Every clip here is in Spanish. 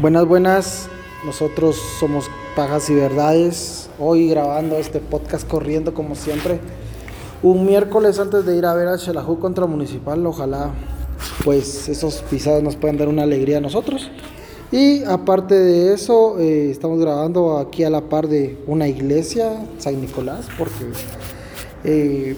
Buenas, buenas. Nosotros somos Pajas y Verdades. Hoy grabando este podcast corriendo como siempre. Un miércoles antes de ir a ver a Xelajú contra Municipal. Ojalá pues esos pisados nos puedan dar una alegría a nosotros. Y aparte de eso, eh, estamos grabando aquí a la par de una iglesia, San Nicolás, porque eh,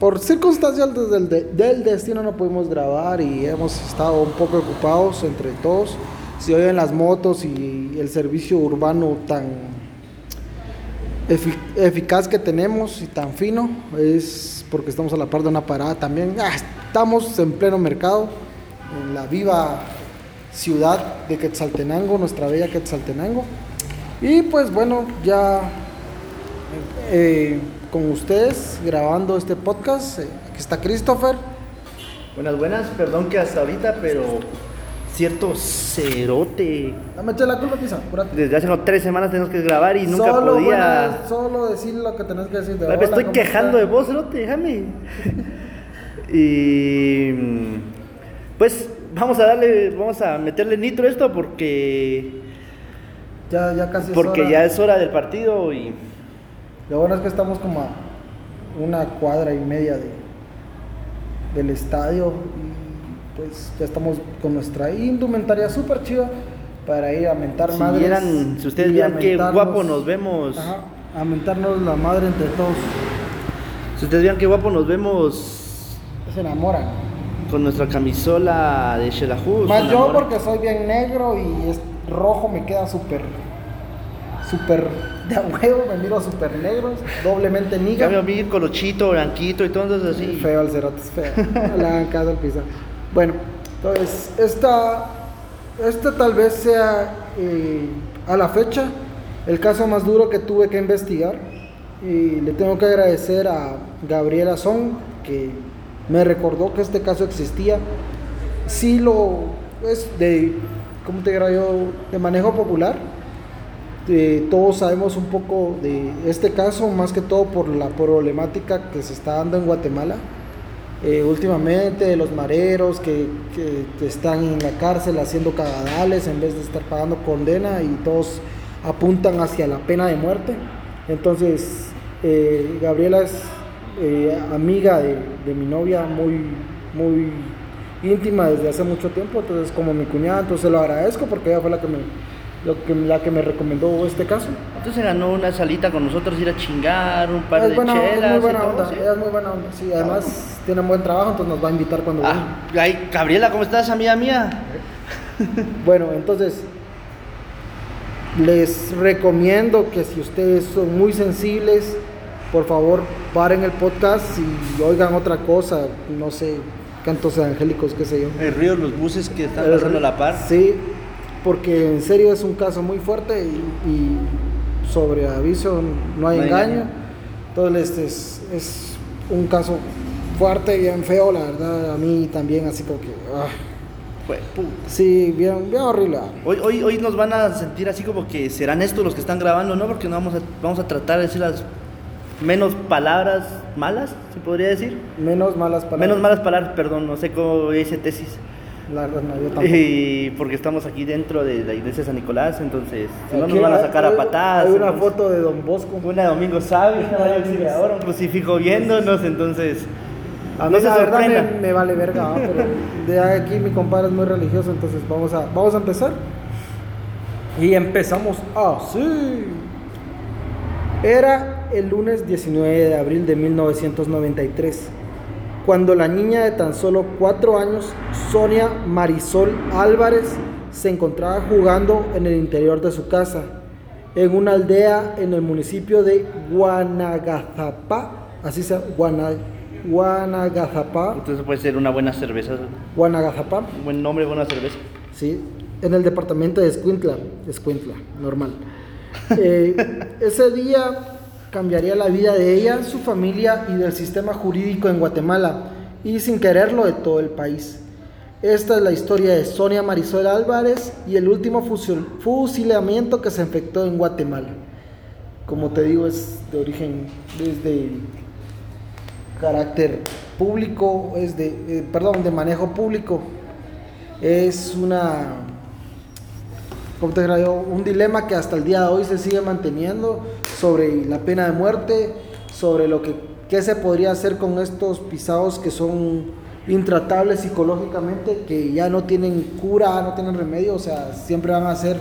por circunstancias del, del, destino no pudimos grabar y hemos estado un poco ocupados entre todos. Si oyen las motos y el servicio urbano tan eficaz que tenemos y tan fino, es porque estamos a la par de una parada también. Ah, estamos en pleno mercado, en la viva ciudad de Quetzaltenango, nuestra bella Quetzaltenango. Y pues bueno, ya eh, con ustedes grabando este podcast, eh, aquí está Christopher. Buenas, buenas, perdón que hasta ahorita, pero cierto cerote. Dame la culpa, pisa, Desde hace como tres semanas tenemos que grabar y nunca podía. solo decir lo que tenés que decir. De me estoy quejando de vos, cerote, déjame. y. Pues vamos a darle, vamos a meterle nitro a esto porque. Ya, ya casi Porque ya es hora del partido y. Lo bueno es que estamos como a una cuadra y media de, del estadio pues ya estamos con nuestra indumentaria súper chida para ir a mentar si madres. si ustedes vieran qué guapo nos vemos. Ajá, a mentarnos la madre entre todos. Si ustedes vean qué guapo nos vemos. Se enamoran con nuestra camisola de Shelahu. Más yo porque soy bien negro y es rojo me queda súper, súper de huevo, me miro súper negro, doblemente niga. Cambio a mí colochito, blanquito y todo eso así. Feo el cerote, es feo. La casa piso. Bueno, entonces, esta, esta tal vez sea eh, a la fecha el caso más duro que tuve que investigar. Y le tengo que agradecer a Gabriela Son, que me recordó que este caso existía. Sí lo, es de, ¿cómo te diría yo? De manejo popular. todos sabemos un poco de este caso, más que todo por la problemática que se está dando en Guatemala. Eh, últimamente, los mareros que, que, están en la cárcel haciendo cagadales en vez de estar pagando condena y todos apuntan hacia la pena de muerte. Entonces, eh, Gabriela es eh, amiga de, mi novia, muy, muy íntima desde hace mucho tiempo, entonces como mi cuñada, entonces lo agradezco porque ella fue la que me, lo que, la que me recomendó este caso. Entonces ganó una salita con nosotros, ir a chingar, un par de buena, chelas. Es muy buena onda, ella es muy buena onda, sí, además tiene un buen trabajo, entonces nos va a invitar cuando ah, Ay, Gabriela, ¿cómo estás, amiga mía? bueno, entonces les recomiendo que si ustedes son muy sensibles, por favor paren el podcast y oigan otra cosa, no sé, cantos angélicos, qué sé yo. El río, los buses que están pasando la par. Sí, porque en serio es un caso muy fuerte y, sobre aviso no hay, engaño. Entonces es, es, un caso fuerte, bien feo, la verdad, a mí también, así como que... Ah. Sí, bien, bien horrible. Hoy, hoy, hoy nos van a sentir así como que serán estos los que están grabando, ¿no? Porque no vamos a, vamos a tratar de decir las menos palabras malas, se podría decir. Menos malas palabras. Menos malas palabras, perdón, no sé cómo dice tesis. La verdad, no, yo tampoco. Y porque estamos aquí dentro de la iglesia de San Nicolás, entonces no nos van a sacar a patadas. Hay una foto de Don Bosco. Una de Domingo Sabio, ahora un crucifijo viéndonos, entonces. A mí no la verdad me, me, vale verga, pero de aquí mi compadre es muy religioso, entonces vamos a, vamos a empezar. Y empezamos así. Era el lunes 19 de abril de 1993, cuando la niña de tan solo cuatro años, Sonia Marisol Álvarez, se encontraba jugando en el interior de su casa, en una aldea en el municipio de Guanagazapá, así se llama, Guanagazapá. Entonces puede ser una buena cerveza. Guanagazapá. Buen nombre, buena cerveza. Sí, en el departamento de Escuintla, Escuintla, normal. Eh, ese día cambiaría la vida de ella, su familia y del sistema jurídico en Guatemala y sin quererlo de todo el país. Esta es la historia de Sonia Marisol Álvarez y el último fusilamiento que se efectuó en Guatemala. Como te digo, es de origen, desde carácter público, es de, eh, perdón, de manejo público. Es una un dilema que hasta el día de hoy se sigue manteniendo sobre la pena de muerte, sobre lo que qué se podría hacer con estos pisados que son intratables psicológicamente, que ya no tienen cura, no tienen remedio, o sea, siempre van a ser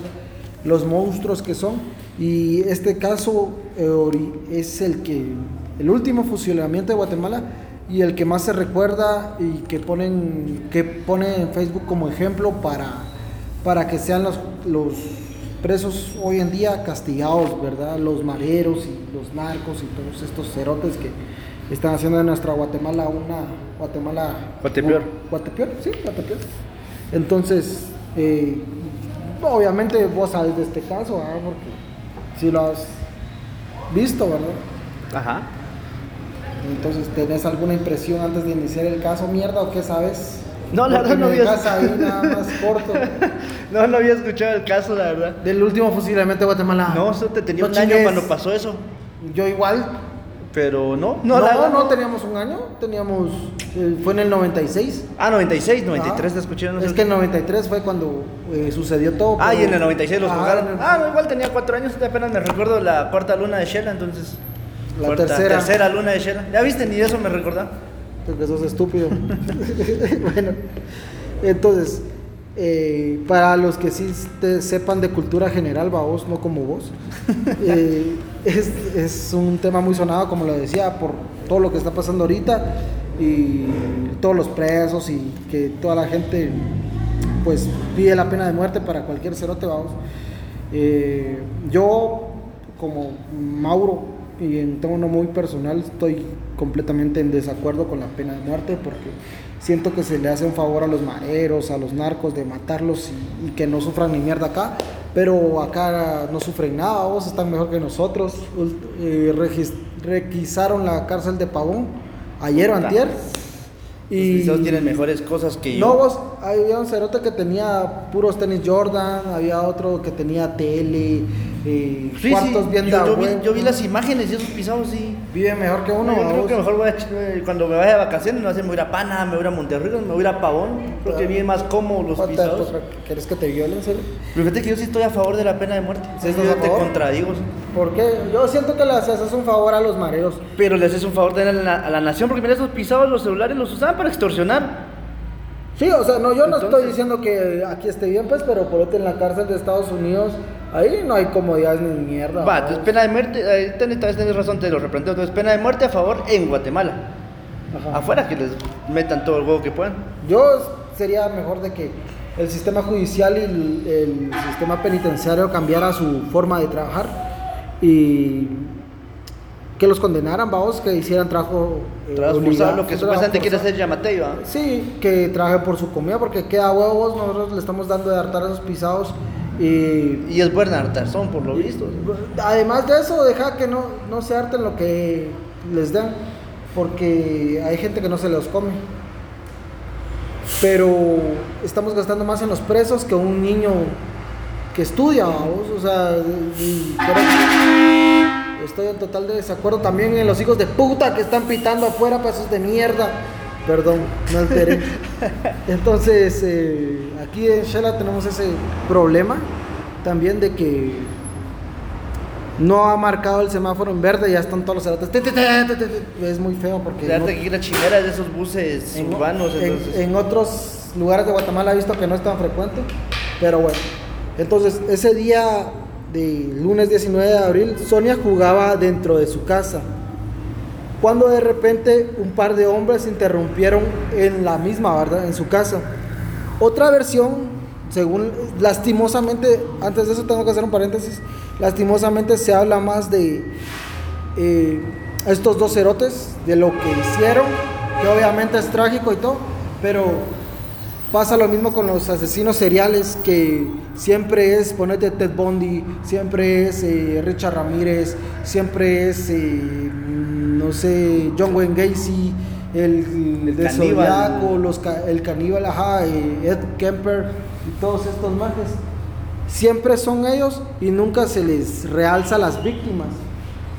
los monstruos que son. Y este caso eh, es el que el último fusilamiento de Guatemala y el que más se recuerda y que ponen que pone en Facebook como ejemplo para, para que sean los, los presos hoy en día castigados, ¿verdad? Los mareros y los narcos y todos estos cerotes que están haciendo de nuestra Guatemala una Guatemala Guatepeor. Guatepeor, sí, Guatepeor. Entonces, eh, obviamente vos sabes de este caso, ¿verdad? Porque si lo has visto, ¿verdad? Ajá. Entonces, ¿tenés alguna impresión antes de iniciar el caso, mierda, o qué sabes? No, la verdad no había- nada más corto. No, no había escuchado el caso, la verdad. Del último fusilamiento de Guatemala. No, eso te tenía No un año chingues. cuando pasó eso. Yo igual. Pero no, No, no, la no, verdad teníamos un año. Teníamos. eh, fue en el 96. Ah, 96, 93 Ah, te escuché. No sé Es que el 93 fue cuando eh, sucedió todo. Ah, y pero- en el 96 los Ah, juzgaron. el- Ah, no, igual tenía cuatro años, apenas me recuerdo la cuarta luna de Shela, entonces. La cuarta- tercera. Tercera luna de Shela. Ya viste, ni eso me recordaba. Porque sos estúpido. bueno, entonces, eh, para los que sí te sepan de cultura general, va vos, no como vos, eh, es, es un tema muy sonado, como lo decía, por todo lo que está pasando ahorita y todos los presos y que toda la gente pues pide la pena de muerte para cualquier cerote, vamos. Eh, yo, como Mauro, y en tono muy personal, estoy completamente en desacuerdo con la pena de muerte porque siento que se le hace un favor a los mareros, a los narcos de matarlos y, y que no sufran ni mierda acá. Pero acá no sufren nada, vos están mejor que nosotros. Eh, requisaron la cárcel de Pavón ayer o antier. Y ellos tienen mejores cosas que yo. No, vos, había un cerote que tenía puros tenis Jordan, había otro que tenía tele, eh, Sí, cuartos sí, bien yo, vi, huevo. yo vi las imágenes y esos pisados sí. Vive mejor que uno, No, yo creo que mejor voy a, eh, cuando me vaya de vacaciones, no sé, me voy a ir a Pana, me voy a ir a Monterrey, me voy a ir a Pavón. Creo que bien más cómodo los pisados. ¿Quieres que te violen, serio? Pero fíjate que yo sí estoy a favor de la pena de muerte. ¿Sí yo te contradigo. ¿Por qué? Yo siento que le haces un favor a los mareros. Pero le haces un favor a la, a la nación porque mira, esos pisados los celulares los usaban para extorsionar. Sí, o sea, no, yo no estoy diciendo que aquí esté bien, pues, pero por otro en la cárcel de Estados Unidos, ahí no hay comodidades ni mierda. Va, entonces pena de muerte, ahí tenés, tal vez tenés razón, te lo replanteo. Entonces, pena de muerte a favor en Guatemala. Ajá. Afuera que les metan todo el huevo que puedan. Yo sería mejor de que el sistema judicial y el, el sistema penitenciario cambiara su forma de trabajar y que los condenaran, vamos, que hicieran trabajo eh, obligado, lo que supuestamente quiere hacer Yamatei. Sí, que trabaje por su comida, porque queda huevos, nosotros le estamos dando de hartar a esos pisados y Y es buena hartazón, por lo visto. Además de eso, deja que no, no se harten lo que les dan, porque hay gente que no se los come. Pero estamos gastando más en los presos que un niño que estudia, vamos. O sea, y estoy en total desacuerdo también en los hijos de puta que están pitando afuera, pasos de mierda. Perdón, me alteré. Entonces, eh, aquí en Shela tenemos ese problema también de que no ha marcado el semáforo en verde, ya están todos los te. Es muy feo porque no- que la chingera es de esos buses en, urbanos. en otros lugares de Guatemala he visto que no es tan frecuente, pero bueno. Entonces, ese día de lunes 19 de abril, Sonia jugaba dentro de su casa. Cuando de repente un par de hombres interrumpieron en la misma, ¿verdad? En su casa. Otra versión, según lastimosamente, antes de eso tengo que hacer un paréntesis, lastimosamente se habla más de eh, estos dos cerotes, de lo que hicieron, que obviamente es trágico y todo, pero pasa lo mismo con los asesinos seriales, que siempre es, ponete Ted Bundy, siempre es eh, Richard Ramírez, siempre es, eh, no sé, John Wayne Gacy, el, El de caníbal. Zodiaco, los el caníbal, ajá, eh, Ed Kemper y todos estos majes. Siempre son ellos y nunca se les realza a las víctimas.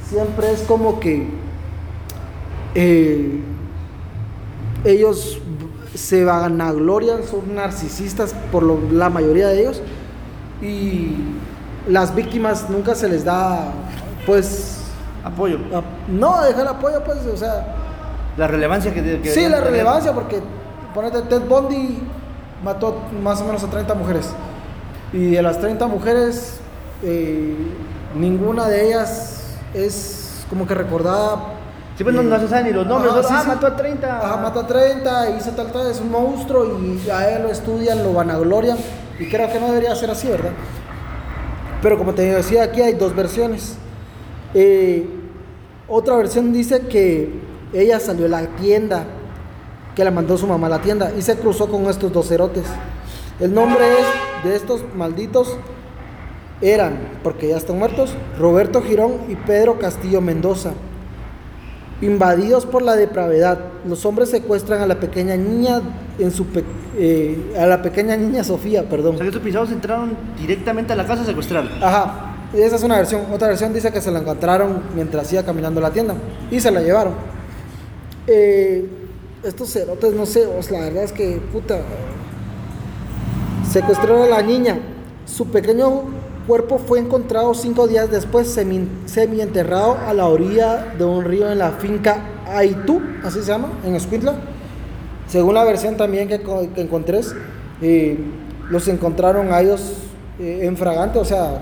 Siempre es como que eh, ellos se vanaglorian, son narcisistas por lo- la mayoría de ellos y las víctimas nunca se les da, pues, Apoyo. a- no, dejar apoyo, pues, o sea, La relevancia que, que sí, la tener. relevancia, porque, ponete, Ted Bundy mató más o menos a 30 mujeres, y de las 30 mujeres, eh, ninguna de ellas es como que recordada. Sí, pues no, no se saben ni los nombres. Ajá, solo, sí, ah, sí. mató a 30. Ajá, mató a 30, hizo tal, tal, es un monstruo y a él lo estudian, lo vanaglorian. Y creo que no debería ser así, ¿verdad? Pero como te decía, aquí hay dos versiones. Eh, otra versión dice que ella salió a la tienda, que la mandó su mamá a la tienda y se cruzó con estos dos cerotes. El nombre es de estos malditos eran, porque ya están muertos, Roberto Girón y Pedro Castillo Mendoza. Invadidos por la depravedad, los hombres secuestran a la pequeña niña en su pe- eh, a la pequeña niña Sofía, O perdón. sea que estos pisados entraron directamente a la casa a secuestrarla. Ajá, esa es una versión. Otra versión dice que se la encontraron mientras iba caminando la tienda y se la llevaron. Eh, estos cerotes, no sé, la verdad es que, puta, secuestraron a la niña. Su pequeño cuerpo fue encontrado cinco días después, semi, enterrado a la orilla de un río en la finca Aitú, así se llama, en Escuintla. Según la versión también que encontré, eh, los encontraron a ellos eh, en fragante, o sea,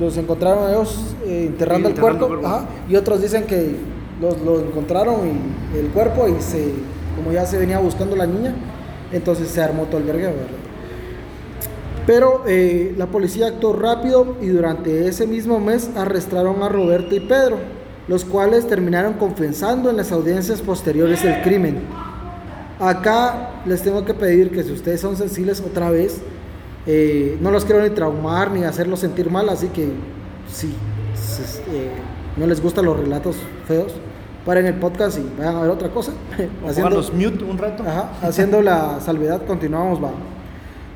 los encontraron a ellos eh, enterrando Sí, el enterrando cuerpo, el cuerpo. ajá, y otros dicen que los, los encontraron y el cuerpo y se, como ya se venía buscando la niña, entonces se armó todo el vergueo, ¿verdad? Pero eh, la policía actuó rápido y durante ese mismo mes arrestaron a Roberto y Pedro, los cuales terminaron confesando en las audiencias posteriores del crimen. Acá les tengo que pedir que si ustedes son sensibles otra vez, eh, no los quiero ni traumar ni hacerlos sentir mal, así que si se- eh, no les gustan los relatos feos, paren el podcast y vayan a ver otra cosa. O pónganos mute un rato. Ajá, haciendo la salvedad, continuamos, va.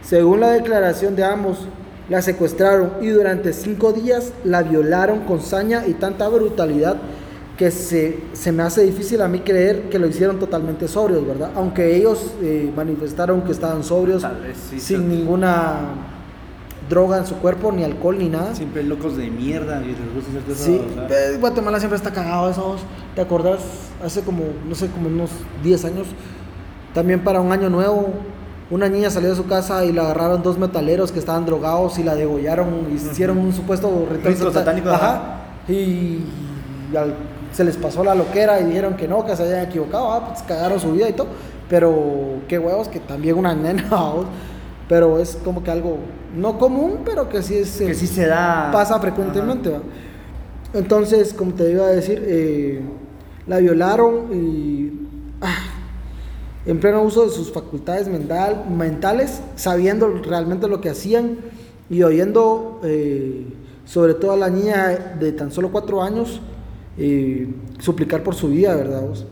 Según la declaración de ambos, la secuestraron y durante cinco días la violaron con saña y tanta brutalidad que se, se me hace difícil a mí creer que lo hicieron totalmente sobrios, ¿verdad? Aunque ellos eh, manifestaron que estaban sobrios, sí, sin ninguna droga en su cuerpo, ni alcohol, ni nada. Siempre locos de mierda y les gusta hacer. Sí, sea. eh, Guatemala siempre está cagado eso. vos. ¿Te acordás? Hace como, no sé, como unos 10 años, también para un año nuevo, una niña salió de su casa y la agarraron dos metaleros que estaban drogados y la degollaron, hicieron un supuesto ritual satánico, Ajá. Y, al- se les pasó la loquera y dijeron que no, que se habían equivocado, ah, pues cagaron su vida y todo. Pero qué huevos que también una nena, vos. pero es como que algo no común, pero que sí es Que sí se da. pasa frecuentemente. ¿va? Entonces, como te iba a decir, eh, la violaron y ah, en pleno uso de sus facultades mental, mentales, sabiendo realmente lo que hacían y oyendo eh, sobre todo a la niña de tan solo cuatro años eh, suplicar por su vida, ¿verdad? vos?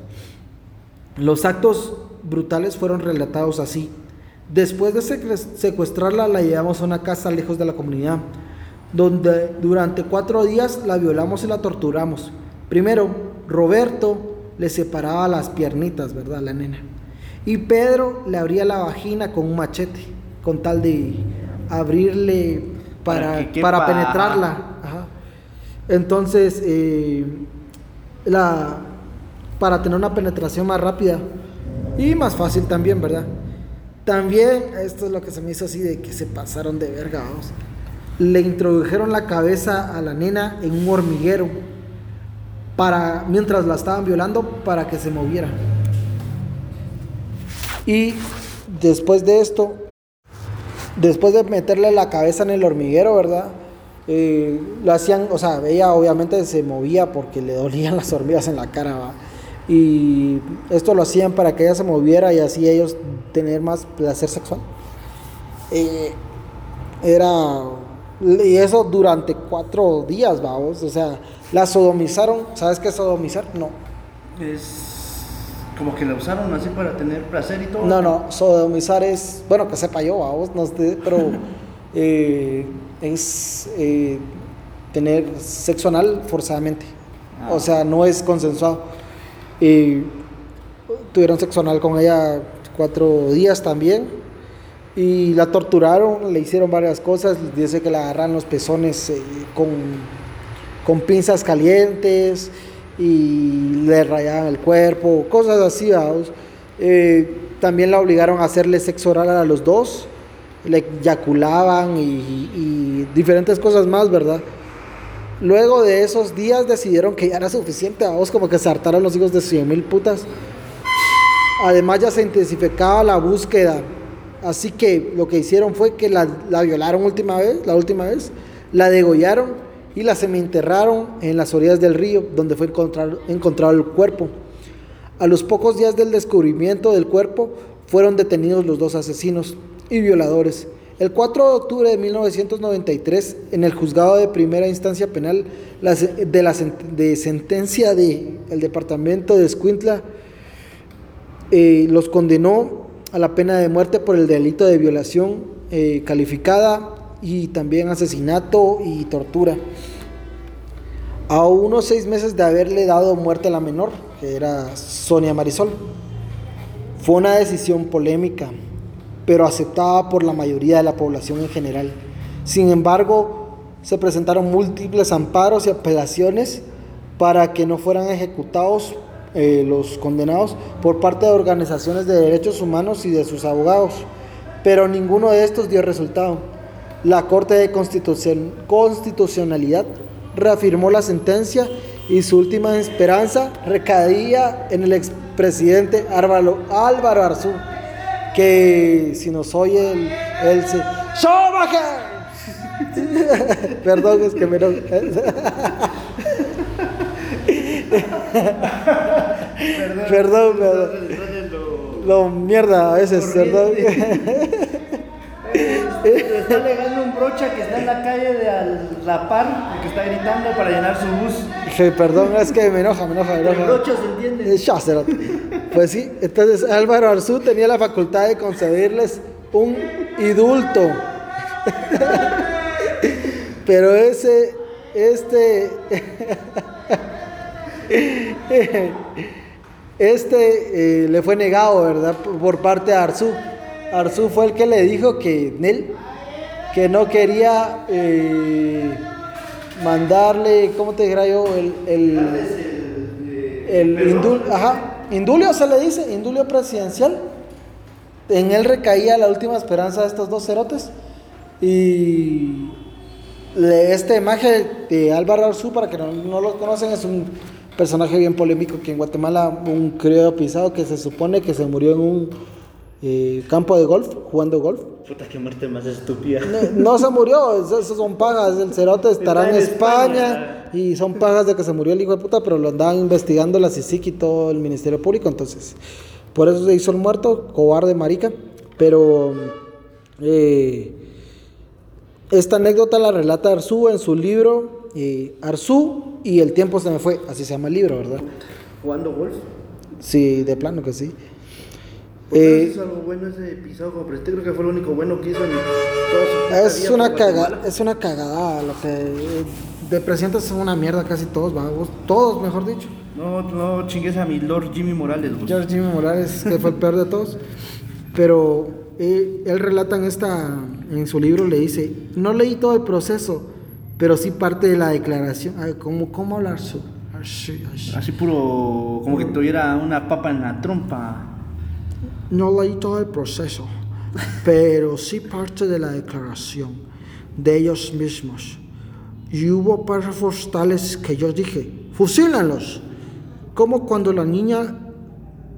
Los actos brutales fueron relatados así. Después de secuestrarla, la llevamos a una casa lejos de la comunidad, donde durante cuatro días la violamos y la torturamos. Primero, Roberto le separaba las piernitas, ¿verdad? La nena. Y Pedro le abría la vagina con un machete, con tal de abrirle para, penetrarla. Ajá. Entonces, eh, la, para tener una penetración más rápida y más fácil también, ¿verdad? También, esto es lo que se me hizo así de que se pasaron de verga, vamos. Le introdujeron la cabeza a la nena en un hormiguero para, mientras la estaban violando para que se moviera. Y después de esto, después de meterle la cabeza en el hormiguero, ¿verdad? Eh, lo hacían, o sea, ella obviamente se movía porque le dolían las hormigas en la cara, ¿va? Y esto lo hacían para que ella se moviera y así ellos tener más placer sexual. Eh, era. Y eso durante cuatro días, vamos. O sea, la sodomizaron. ¿Sabes qué es sodomizar? No. Es como que la usaron así para tener placer y todo. No, no, sodomizar es, bueno, que sepa yo, vamos, no sé, pero eh, es eh, tener sexo anal forzadamente. Ah. O sea, no es consensuado. Y tuvieron sexo anal con ella cuatro días también. y la torturaron, le hicieron varias cosas, dice que le agarran los pezones eh, con, con pinzas calientes y le rayaban el cuerpo, cosas así. Eh, también la obligaron a hacerle sexo oral a los dos, le eyaculaban y, diferentes cosas más, ¿verdad? Luego de esos días decidieron que ya era suficiente, vamos, como que se hartaron los hijos de 100 mil putas. Además ya se intensificaba la búsqueda Así que lo que hicieron fue que la, violaron última vez, la última vez, la degollaron y la sementerraron en las orillas del río, donde fue encontrado el cuerpo. A los pocos días del descubrimiento del cuerpo, fueron detenidos los dos asesinos y violadores. El 4 de octubre de 1993, en el juzgado de primera instancia penal de la de sentencia del departamento de Escuintla, eh, los condenó a la pena de muerte por el delito de violación eh, calificada y también asesinato y tortura. A unos seis meses de haberle dado muerte a la menor, que era Sonia Marisol. Fue una decisión polémica, pero aceptada por la mayoría de la población en general. Sin embargo, se presentaron múltiples amparos y apelaciones para que no fueran ejecutados eh, los condenados por parte de organizaciones de derechos humanos y de sus abogados, pero ninguno de estos dio resultado. La Corte de Constitucionalidad reafirmó la sentencia y su última esperanza recaía en el expresidente Álvaro, Álvaro Arzú, que si nos oye, él, él se... Perdón, es que me... perdón, perdón, Lo, mierda a veces, perdón. está alegando un brocha que está en la calle de La Par, que está gritando para llenar su bus. Sí, perdón, es que me enoja, me enoja, me enoja. El brocha se entiende. Pues sí, entonces Álvaro Arzú tenía la facultad de concederles un indulto. Pero ese, este este eh, le fue negado, ¿verdad? Por parte de Arzú. Arzú fue el que le dijo que él, que no quería eh, mandarle, ¿cómo te dijera yo? El, el, indulio, ajá, indulio se le dice, indulio presidencial. En él recaía la última esperanza de estos dos cerotes. Y este imagen de Álvaro Arzú, para que no, no lo conocen, es un personaje bien polémico que en Guatemala, un criollo pisado que se supone que se murió en un eh, campo de golf, jugando golf. Puta, qué muerte más estúpida. No, se murió, esos son pagas. El cerote estará en, España, y son pagas de que se murió el hijo de puta, pero lo andaban investigando la CICIC y todo el Ministerio Público, entonces por eso se hizo el muerto, cobarde marica. Pero eh, esta anécdota la relata Arzú en su libro eh, Arzú y el tiempo se me fue, así se llama el libro, ¿verdad? ¿Jugando golf? Sí, de plano que sí. Eh, es algo bueno ese episodio como este creo que fue lo único bueno que hizo en toda su es una cagada es una cagada lo que de presidentes son una mierda casi todos vamos todos mejor dicho no no chingues a mi Lord Jimmy Morales Lord Jimmy Morales que fue el peor de todos pero eh, él relata en esta en su libro le dice no leí todo el proceso pero sí parte de la declaración. ¿Cómo, cómo hablar? Así, así. puro, como que tuviera una papa en la trompa. No leí todo el proceso, pero sí parte de la declaración de ellos mismos. Y hubo párrafos tales que yo dije, fusílanlos. Como cuando la niña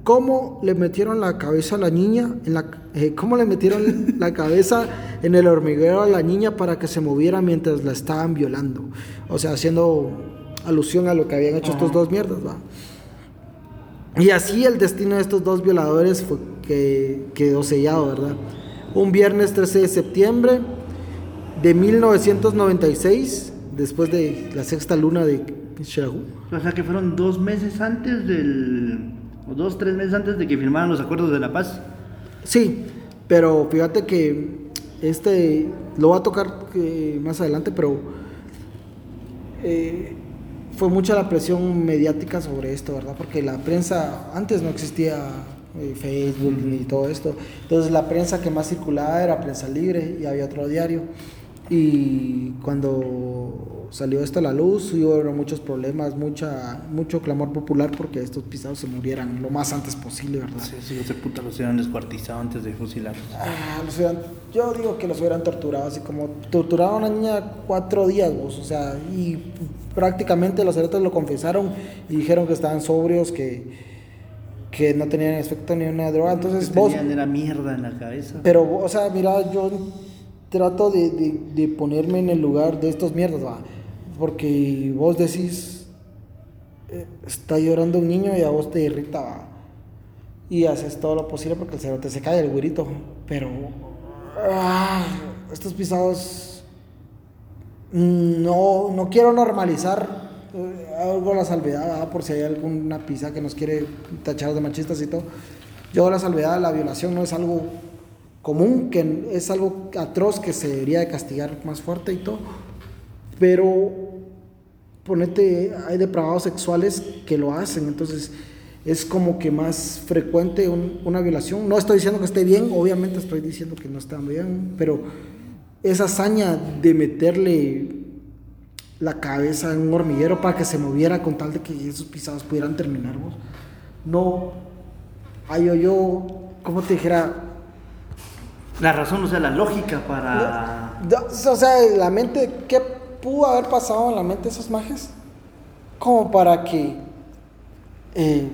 cómo le metieron la cabeza a la niña, en la, eh, cómo le metieron la cabeza en el hormiguero a la niña para que se moviera mientras la estaban violando. O sea, haciendo alusión a lo que habían hecho estos dos mierdas, ¿va? Y así el destino de estos dos violadores fue que quedó sellado, ¿verdad? Un viernes 13 de septiembre de 1996, después de la sexta luna de Shirahu. O sea que fueron dos meses antes del o dos, tres meses antes de que firmaran los acuerdos de la paz. Sí, pero fíjate que este lo va a tocar eh, más adelante, pero eh, fue mucha la presión mediática sobre esto, ¿verdad? Porque la prensa, antes no existía eh, Facebook y todo esto. Entonces la prensa que más circulaba era Prensa Libre y había otro diario. Y cuando salió esto a la luz, hubo muchos problemas, mucha, mucho clamor popular porque estos pisados se murieran lo más antes posible, ¿verdad? Sí, sí, ese puta los hubieran descuartizado antes de fusilarlos. Ah, los hubieran- yo digo que los hubieran torturado, así como torturaron a una niña cuatro días, vos, o sea, y prácticamente los cerotes lo confesaron y dijeron que estaban sobrios, que, que no tenían efecto ni una droga, entonces vos... tenían era mierda en la cabeza. Pero, o sea, mira, yo trato de, de- de ponerme en el lugar de estos mierdas, va. Porque vos decís, eh, está llorando un niño y a vos te irrita, va. Y haces todo lo posible porque el cerote se cae, el güirito. Pero, ah, estos pisados, mm, no, no quiero normalizar eh, algo a la salvedad, ¿va? por si hay alguna pisa que nos quiere tachar de machistas y todo. Yo la salvedad, la violación no es algo común, que es algo atroz que se debería de castigar más fuerte y todo. Pero ponete, hay depravados sexuales que lo hacen, entonces es como que más frecuente un- una violación. No estoy diciendo que esté bien, obviamente estoy diciendo que no está bien, pero esa hazaña de meterle la cabeza en un hormiguero para que se moviera con tal de que esos pisados pudieran terminar, vos. No, hay yo, yo, ¿cómo te dijera? La razón, o sea, la lógica para... O sea, la mente, ¿qué pudo haber pasado en la mente de esos majes? Como para que. eh,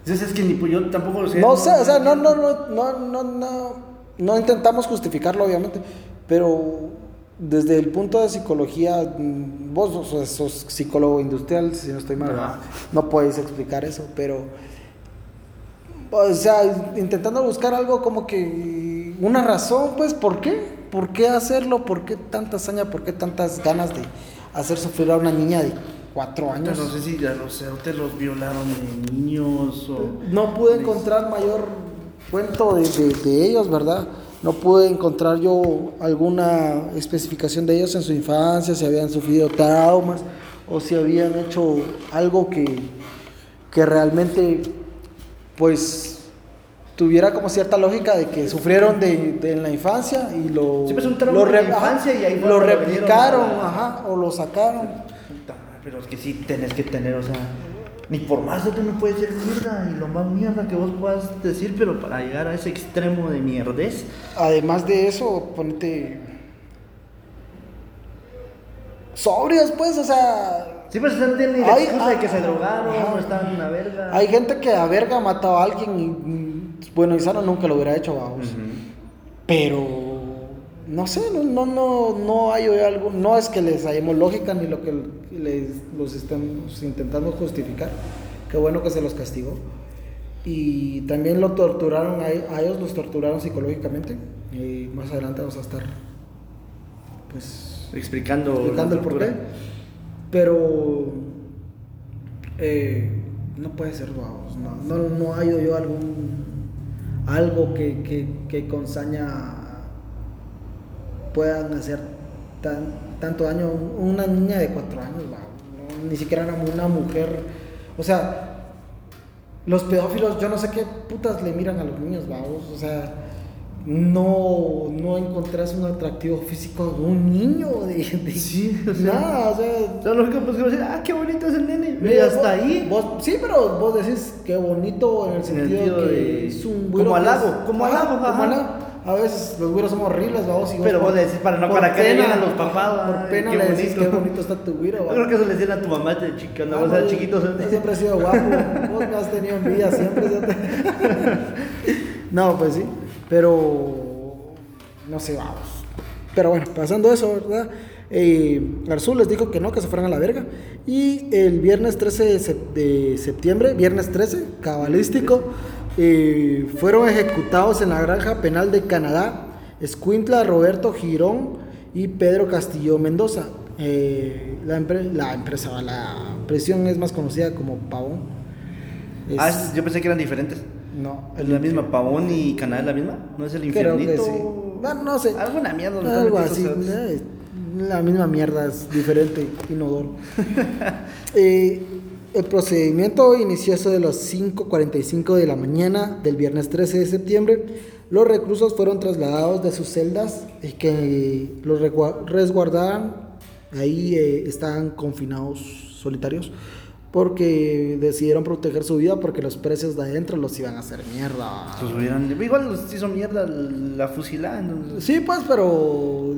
Entonces es que ni yo tampoco lo sé. no sé, o sea, no, no, no, no, no, no, no intentamos justificarlo, obviamente, pero desde el punto de psicología, mm, vos sos, sos psicólogo industrial, si no estoy mal, no podéis explicar eso, pero. O sea, intentando buscar algo como que una razón, pues, ¿por qué? ¿Por qué hacerlo? ¿Por qué tanta hazaña? ¿Por qué tantas ganas de hacer sufrir a una niña de cuatro años? No sé si a los cerotes los violaron de niños o... No pude encontrar mayor cuento de, de- de ellos, ¿verdad? No pude encontrar yo alguna especificación de ellos en su infancia, si habían sufrido traumas o si habían hecho algo que, que realmente, pues, tuviera como cierta lógica de que sufrieron de, de en la infancia y lo, Sí, pues, un lo re- infancia y ahí lo replicaron, ajá, o lo sacaron. Pero es que sí tenés que tener, o sea, ni por más de no puede ser mierda y lo más mierda que vos puedas decir, pero para llegar a ese extremo de mierdez, Además de eso, ponete sobrios, pues, o sea, sí, pues no tienen ni la Ay, excusa de que se drogaron, no en una verga. hay gente que a verga ha matado a alguien y, mm, bueno, Isano nunca lo hubiera hecho, vamos. Pero, no sé, no, no, no, no hay algo, no es que les hayamos lógica ni lo que les, los estamos intentando justificar. Qué bueno que se los castigó. Y también lo torturaron, a, a ellos los torturaron psicológicamente. Y más adelante vamos a estar, pues, Explicando, explicando el porqué. Pero eh, no puede ser vamos, no, no, no hay yo algún algo que, que, que con saña puedan hacer tan, tanto daño una niña de cuatro años, no, ni siquiera una, una mujer, o sea, los pedófilos, yo no sé qué putas le miran a los niños, vamos, o sea, no, no encontrás un atractivo físico de un niño, de, de Sí, o sea, nada, o sea, O sea, lo pues, que a decir, ah, qué bonito es el nene. Y hasta vos- ahí. vos- sí, pero vos decís que bonito en el En el sentido, sentido que de- es un como halago, como halago, como halago. A veces los güiros somos horribles, vamos. y Pero vos decís, para no- para que le digan a los papás, Por pena qué le decís bonito. qué bonito está tu güiro. Yo creo que eso le decían a tu mamá de chica, cuando Ah, vos no, eras chiquito. yo siempre he sido guapo. Vos me has tenido envidia siempre. no, pues sí. Pero no sé, vamos. Pero bueno, pasando eso, ¿verdad? Eh, Arzul les dijo que no, que se fueran a la verga. Y el viernes 13 de, sep- de septiembre, viernes 13, cabalístico, eh, fueron ejecutados en la granja penal de Canadá Escuintla, Roberto Girón y Pedro Castillo Mendoza. Eh, la, empre- la empresa, la prisión es más conocida como Pavón. Es- Ah, yo pensé que eran diferentes. no, ¿Es la misma Pavón y Canadá es la misma? ¿No es el Creo infiernito? que sí. Bueno, no sé. Alguna mierda. Algo así. eh, La misma mierda, es diferente, inodoro. Eh, El procedimiento inició eso de las 5.45 de la mañana del viernes 13 de septiembre. Los reclusos fueron trasladados de sus celdas y que los resguardaban. Ahí eh, estaban confinados solitarios porque decidieron proteger su vida porque los precios de adentro los iban a hacer mierda. Pues hubieran- igual los hizo mierda la fusilada. Sí, pues, pero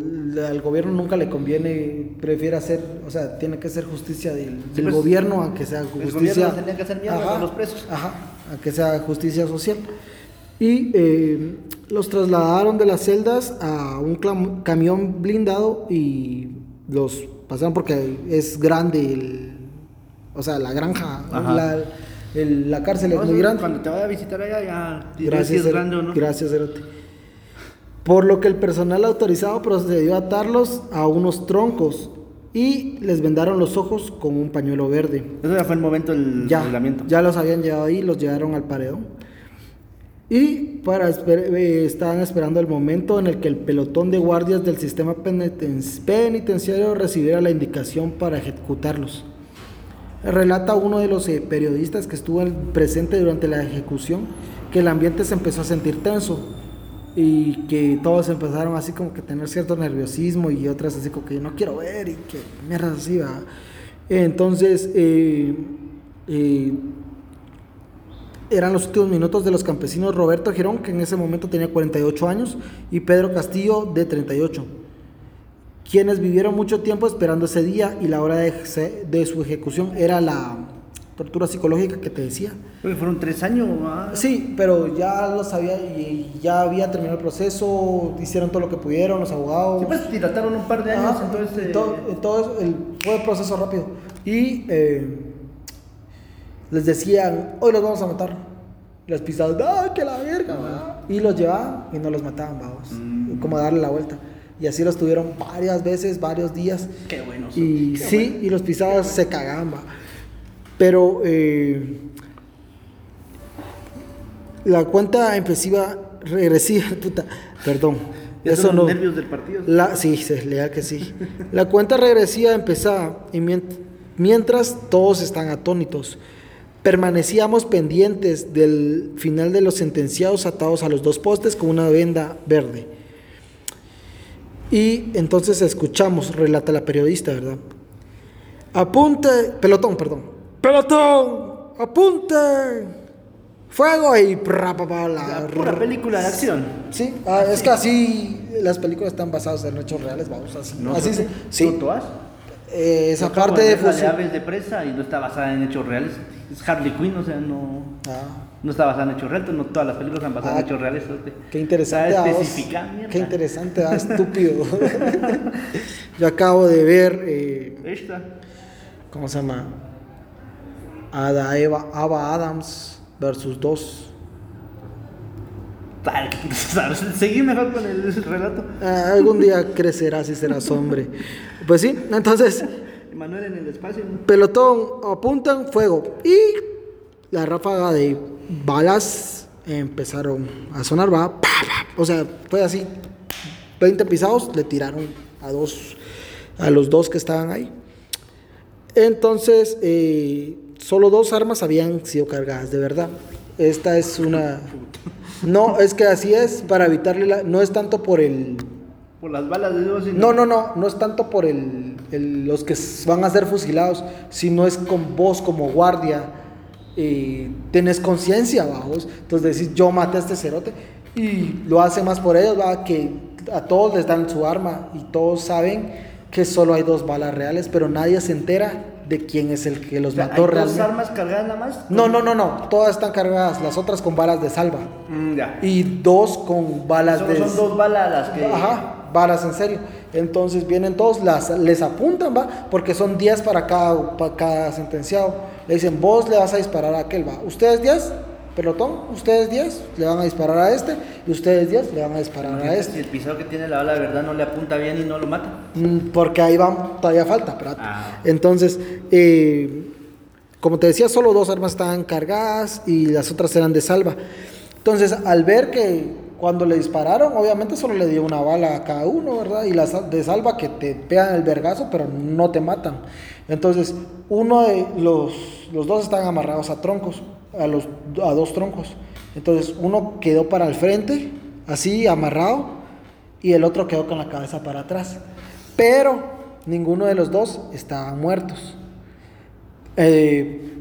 al gobierno nunca le conviene, prefiere hacer, o sea, tiene que ser justicia del, Sí, del pues, gobierno, aunque sea el justicia. gobierno tenía que hacer mierda con los presos. Ajá, aunque sea justicia social. Y eh, los trasladaron de las celdas a un camión blindado y los pasaron porque es grande, el, o sea, la granja, la, el- la cárcel es muy grande. Cuando te vaya a visitar allá, ya dirás si Gracias, es grande o no. gracias, Cerote. Por lo que el personal autorizado procedió a atarlos a unos troncos y les vendaron los ojos con un pañuelo verde. Eso ya fue el momento del Ya, aislamiento. ya los habían llevado ahí, los llevaron al paredón. Y para esper- eh, estaban esperando el momento en el que el pelotón de guardias del sistema peniten- penitenciario recibiera la indicación para ejecutarlos. Relata uno de los eh, periodistas que estuvo en- presente durante la ejecución que el ambiente se empezó a sentir tenso y que todos empezaron así como que tener cierto nerviosismo y otras así como que no quiero ver y que mierda así va. Entonces, eh, eh, eran los últimos minutos de los campesinos Roberto Girón, que en ese momento tenía 48 años, y Pedro Castillo, de 38, quienes vivieron mucho tiempo esperando ese día y la hora de, de su ejecución era la tortura psicológica que te decía. Fueron tres años. Sí, pero ya lo sabía y ya había terminado el proceso, hicieron todo lo que pudieron, los abogados. Sí, pues dilataron un par de años, Ajá, entonces. eh, todo, el, fue el proceso rápido. Y eh, les decían, hoy los vamos a matar. Les pisaban, ¡ay, que la verga! va". Y los llevaban y no los mataban, vamos. Mm. Como a darle la vuelta. Y así los tuvieron varias veces, varios días. Qué bueno. Y qué sí, bueno. y los pisados se cagaban, va. Pero eh, la cuenta empecisiva regresiva, puta, perdón. Eso son los no. nervios del partido. La, sí, se lea que sí. La cuenta regresiva empezaba y mient- mientras todos están atónitos. Permanecíamos pendientes del final de los sentenciados atados a los dos postes con una venda verde. Y entonces escuchamos, relata la periodista, ¿verdad? Apunte, pelotón, perdón. Pelotón, apunte, fuego y pra, pa, pa, la, La pura película de acción. Sí, ah, es que así las películas están basadas en hechos reales, vamos, así. ¿No? así se- sí. ¿Tú, tú has? Eh, esa parte de aves de presa y no está basada en hechos reales. Es Harley Quinn, o sea, no, Ah, no está basada en hechos reales. No todas las películas están basadas Ah, en hechos reales. qué interesante. Está especificada. Qué interesante, ah, estúpido. Yo acabo de ver, eh, Esta. ¿cómo se llama? Ada Eva, Ava Adams versus dos. Tal, que putas sabes. Seguí mejor con el relato. Ah, algún día crecerás y serás hombre. Pues sí, entonces, Manuel en el espacio. ¿no? pelotón, apuntan, fuego. Y la ráfaga de balas empezaron a sonar, va. O sea, fue así. 20 pisados le tiraron a dos, a los dos que estaban ahí. Entonces, eh, solo dos armas habían sido cargadas, de verdad. Esta es una... No, es que así es, para evitarle la... No es tanto por el... Por las balas de Dios. No, no, no, no es tanto por el, el- los que van a ser fusilados, sino es con vos como guardia. Y tenés conciencia, vamos. Entonces decís, yo maté a este cerote. Y lo hace más por ellos, va, que a todos les dan su arma y todos saben que solo hay dos balas reales, pero nadie se entera de quién es el que los O sea, mató ¿Hay dos realmente. armas cargadas nada más? No, no, no, no, todas están cargadas, las otras con balas de salva. Mm, ya. Y dos con balas de... son dos balas las que. Ajá, balas en serio. Entonces vienen todos, las, les apuntan, va, porque son 10 para cada, para cada sentenciado. Le dicen, vos le vas a disparar a aquel, va. Ustedes 10, pelotón, ustedes 10 le van a disparar a este, y ustedes 10 le van a disparar a Si este. el pisado que tiene la bala de verdad no le apunta bien y no lo mata. Mm, Porque ahí van, todavía falta. Ah. Entonces, eh, como te decía, solo dos armas estaban cargadas y las otras eran de salva. Entonces, al ver que cuando le dispararon, obviamente solo le dio una bala a cada uno, ¿verdad? Y las de salva que te pegan el vergazo, pero no te matan. Entonces, uno de los, los dos están amarrados a troncos, a, los, a dos troncos. Entonces, uno quedó para el frente, así amarrado, y el otro quedó con la cabeza para atrás. Pero ninguno de los dos estaban muertos. Eh,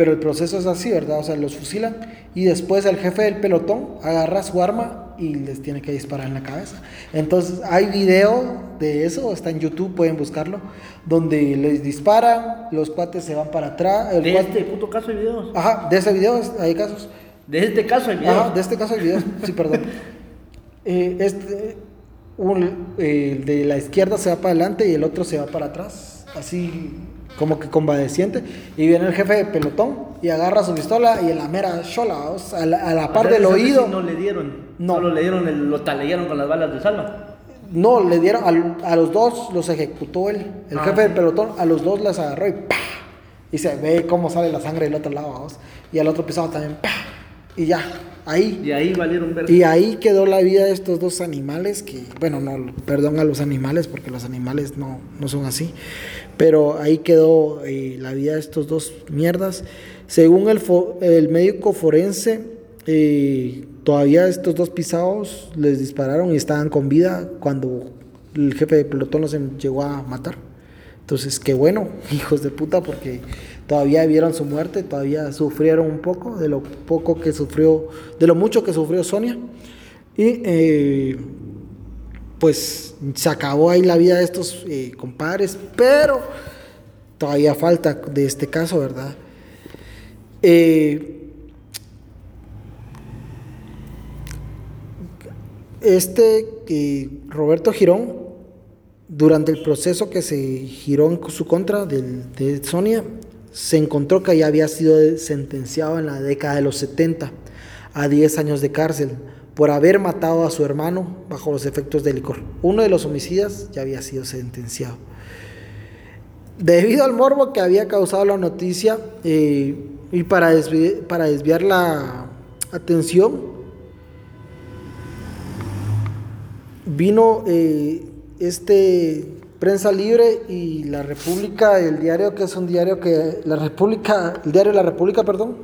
pero el proceso es así, ¿verdad? O sea, los fusilan y después el jefe del pelotón agarra su arma y les tiene que disparar en la cabeza. Entonces hay video de eso, está en YouTube, pueden buscarlo, donde les disparan, los cuates se van para atrás. ¿De este puto caso hay videos? Ajá, de ese video hay casos. ¿De este caso hay videos? Ajá, de este caso hay videos, sí, perdón. Eh, este, un, eh, de la izquierda se va para adelante y el otro se va para atrás, así como que convaleciente, y viene el jefe de pelotón y agarra su pistola y en la mera chola, a la, par del oído. no le dieron, no. solo le dieron, el, lo talearon con las balas de salva. No, le dieron, a, los dos los ejecutó él, el ah, jefe de pelotón, a los dos las agarró y ¡pah! Y se ve cómo sale la sangre del otro lado, y al otro pisado también ¡pah! Y ya, ahí. Y ahí valieron ver. Y ahí quedó la vida de estos dos animales que, bueno, no, perdón a los animales porque los animales no, no son así pero ahí quedó eh, la vida de estos dos mierdas. Según el, el médico forense, eh, todavía estos dos pisados les dispararon y estaban con vida cuando el jefe de pelotón los em, llegó a matar. Entonces, qué bueno, hijos de puta, porque todavía vieron su muerte, todavía sufrieron un poco de lo poco que sufrió, de lo mucho que sufrió Sonia. Y eh, pues se acabó ahí la vida de estos eh, compadres, pero todavía falta de este caso, ¿verdad? Eh, este eh, Roberto Girón, durante el proceso que se giró en su contra de Sonia, se encontró que ya había sido sentenciado en la década de los 70 a 10 años de cárcel por haber matado a su hermano bajo los efectos del licor. Uno de los homicidas ya había sido sentenciado. Debido al morbo que había causado la noticia eh, y para desviar, la atención, vino eh, este Prensa Libre y La República, el diario que es un diario que la República, el diario la República, perdón,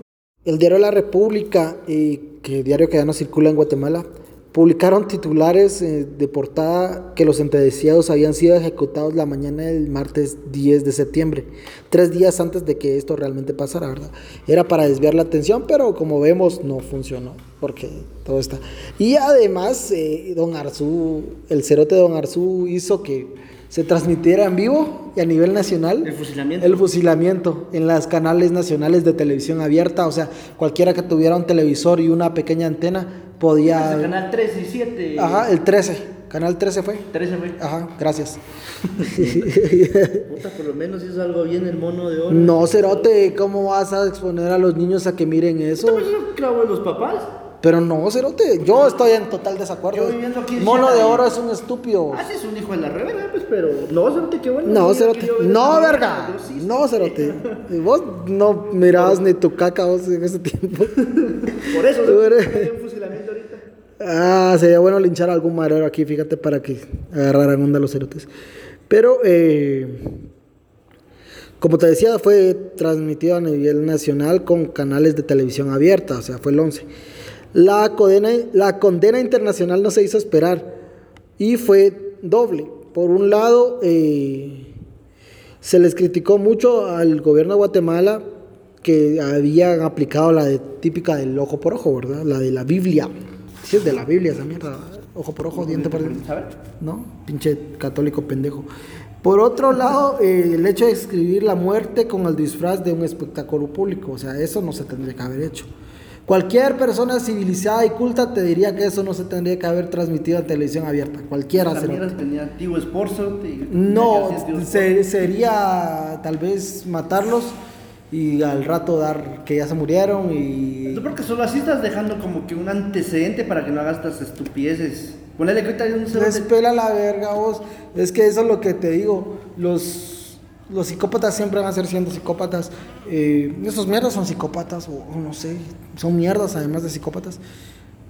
el diario La República, eh, que diario que ya no circula en Guatemala, publicaron titulares eh, de portada que los sentenciados habían sido ejecutados la mañana del martes 10 de septiembre, tres días antes de que esto realmente pasara, ¿verdad? Era para desviar la atención, pero como vemos no funcionó, porque todo está. Y además, eh, don Arzú, el cerote de don Arzú hizo que se transmitiera en vivo y a nivel nacional el fusilamiento. el fusilamiento en las canales nacionales de televisión abierta. O sea, cualquiera que tuviera un televisor y una pequeña antena podía. El canal 13 y 7. Ajá, el 13. Canal 13 fue. 13 fue. Ajá, gracias. Puta, por lo menos hizo algo bien el mono de oro. No, Cerote, ¿cómo vas a exponer a los niños a que miren eso? ¿Tú clavo de los papás? Pero no, Cerote, yo estoy en total desacuerdo. Mono de oro es un estúpido. Ah, sí, es un hijo de la reverga, pues, pero no, Cerote, qué bueno. No, Cerote, no, verga. No, Cerote. vos no mirabas ni tu caca vos en ese tiempo. Por eso, hay un fusilamiento ahorita. Ah, sería bueno linchar a algún marero aquí, fíjate, para que agarraran onda los cerotes. Pero, eh, como te decía, fue transmitido a nivel nacional con canales de televisión abierta, o sea, fue el 11. La condena, la condena internacional no se hizo esperar y fue doble. Por un lado, eh, se les criticó mucho al gobierno de Guatemala que habían aplicado la típica del ojo por ojo, ¿verdad? La de la Biblia. Sí, es de la Biblia esa mierda. Ojo por ojo, diente por diente. ¿No? Pinche católico pendejo. Por otro lado, eh, el hecho de escribir la muerte con el disfraz de un espectáculo público, o sea, eso no se tendría que haber hecho. Cualquier persona civilizada y culta te diría que eso no se tendría que haber transmitido en televisión abierta. Cualquiera se tenía No, sería tal vez matarlos y al rato dar que ya se murieron y... Porque solo así estás dejando como que un antecedente para que no hagas estas estupideces. Ponele que hay un... Espera la verga vos. Es que eso es lo que te digo. Los los psicópatas siempre van a ser siendo psicópatas. Eh, esos mierdas son psicópatas, o, no sé, son mierdas además de psicópatas.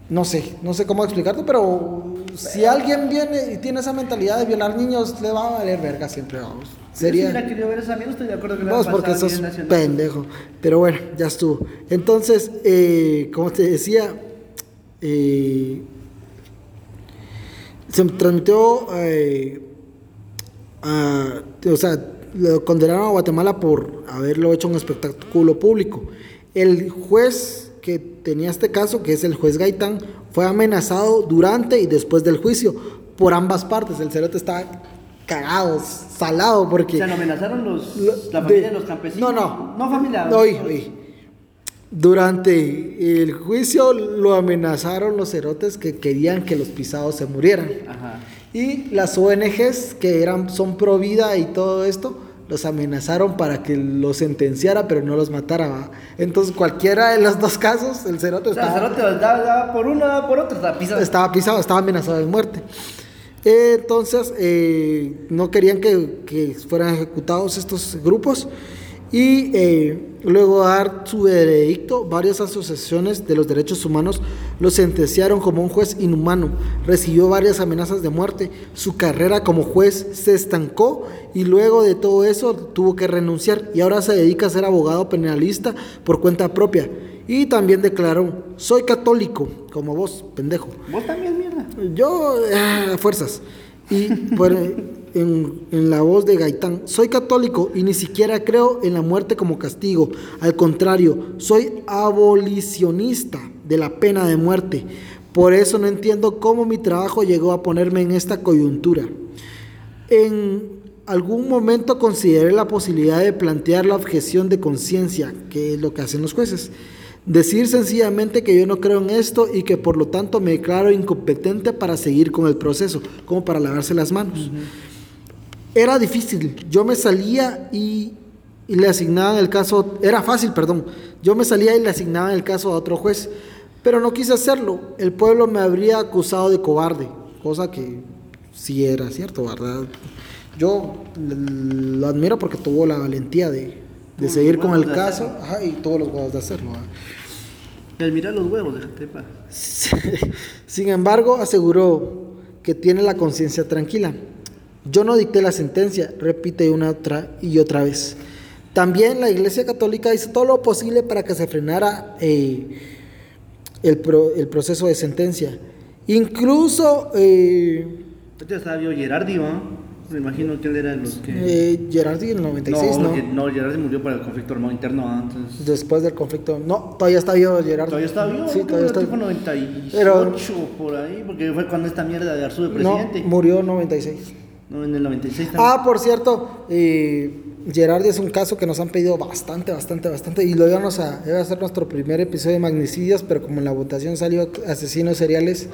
no sé, no sé cómo explicarte, pero si alguien viene y tiene esa mentalidad de violar niños, le va a valer verga siempre, vamos. Sería. Si hubiera querido ver esa mierda, estoy de acuerdo que Vos, porque sos pendejo. Pero bueno, ya estuvo. Entonces, eh, como te decía, eh, se transmitió, eh, a, o sea, lo condenaron a Guatemala por haberlo hecho un espectáculo público. El juez que tenía este caso, que es el juez Gaitán, fue amenazado durante y después del juicio por ambas partes. El cerote estaba cagado, salado, porque... O sea, lo amenazaron los, la familia de, los campesinos. No, no. No familia. No, Durante el juicio lo amenazaron los cerotes que querían que los pisados se murieran. Ajá. Y las ONGs que eran, son pro vida y todo esto, los amenazaron para que los sentenciara, pero no los matara. Entonces, cualquiera de los dos casos, el cerote estaba. el cerote daba, por uno, daba por otro, estaba pisado. Estaba pisado, estaba amenazado de muerte. entonces, eh, no querían que, que, fueran ejecutados estos grupos y eh, luego de dar su veredicto, varias asociaciones de los derechos humanos lo sentenciaron como un juez inhumano, recibió varias amenazas de muerte, su carrera como juez se estancó y luego de todo eso tuvo que renunciar y ahora se dedica a ser abogado penalista por cuenta propia. Y también declaró, soy católico, como vos, pendejo. Vos también, mierda. Yo, ah, fuerzas. Y bueno, en, la voz de Gaitán, soy católico y ni siquiera creo en la muerte como castigo. Al contrario, soy abolicionista de la pena de muerte. Por eso no entiendo cómo mi trabajo llegó a ponerme en esta coyuntura. En algún momento consideré la posibilidad de plantear la objeción de conciencia, que es lo que hacen los jueces. Decir sencillamente que yo no creo en esto y que por lo tanto me declaro incompetente para seguir con el proceso, como para lavarse las manos era difícil. Yo me salía y, le asignaban el caso, era fácil, perdón. Yo me salía y le asignaban el caso a otro juez, pero no quise hacerlo. El pueblo me habría acusado de cobarde, cosa que sí era cierto, ¿verdad? Yo lo admiro porque tuvo la valentía de, seguir con el caso y todos los huevos de hacerlo. mira los huevos, déjate Sin embargo, aseguró que tiene la conciencia tranquila yo no dicté la sentencia, repite una otra y otra vez. También la Iglesia Católica hizo todo lo posible para que se frenara eh, el, el, proceso de sentencia. Incluso... Eh, ya estaba vio Gerardi, Me imagino que él era de los que... Eh, Gerardi en el 96, ¿no? No, no Gerardi murió por el conflicto armado interno antes. Después del conflicto... No, todavía está vivo Gerardi. ¿Todavía está vivo? Sí, todavía está vivo. 98 Pero... por ahí, porque fue cuando esta mierda de Arzú de presidente. No, murió en 96. No, en el 96 también. Ah, por cierto, eh, Gerardi es un caso que nos han pedido bastante, bastante, bastante. Y lo íbamos a, iba a ser nuestro primer episodio de magnicidios, pero como en la votación salió asesinos seriales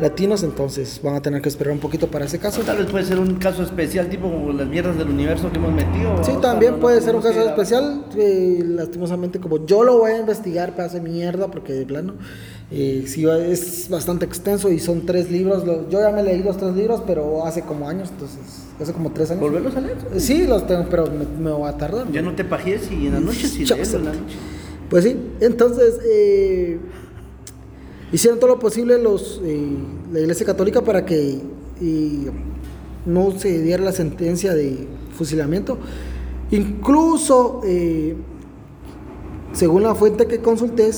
latinos, entonces van a tener que esperar un poquito para ese caso. Tal vez puede ser un caso especial, tipo como las mierdas del universo que hemos metido. Sí, también puede ser un caso especial. lastimosamente, como yo lo voy a investigar, para hacer mierda, porque de plano. Eh, sí, es bastante extenso y son tres libros. Yo ya me leí los tres libros, pero hace como años, entonces, hace como tres años. ¿Volverlos a leer? Sí, los tengo, pero me, me va a tardar. Ya no te pajes y en la noche sí lees en la noche. Pues sí, entonces eh, hicieron todo lo posible los, eh, la Iglesia Católica para que no se diera la sentencia de fusilamiento. Incluso, según la fuente que consulté,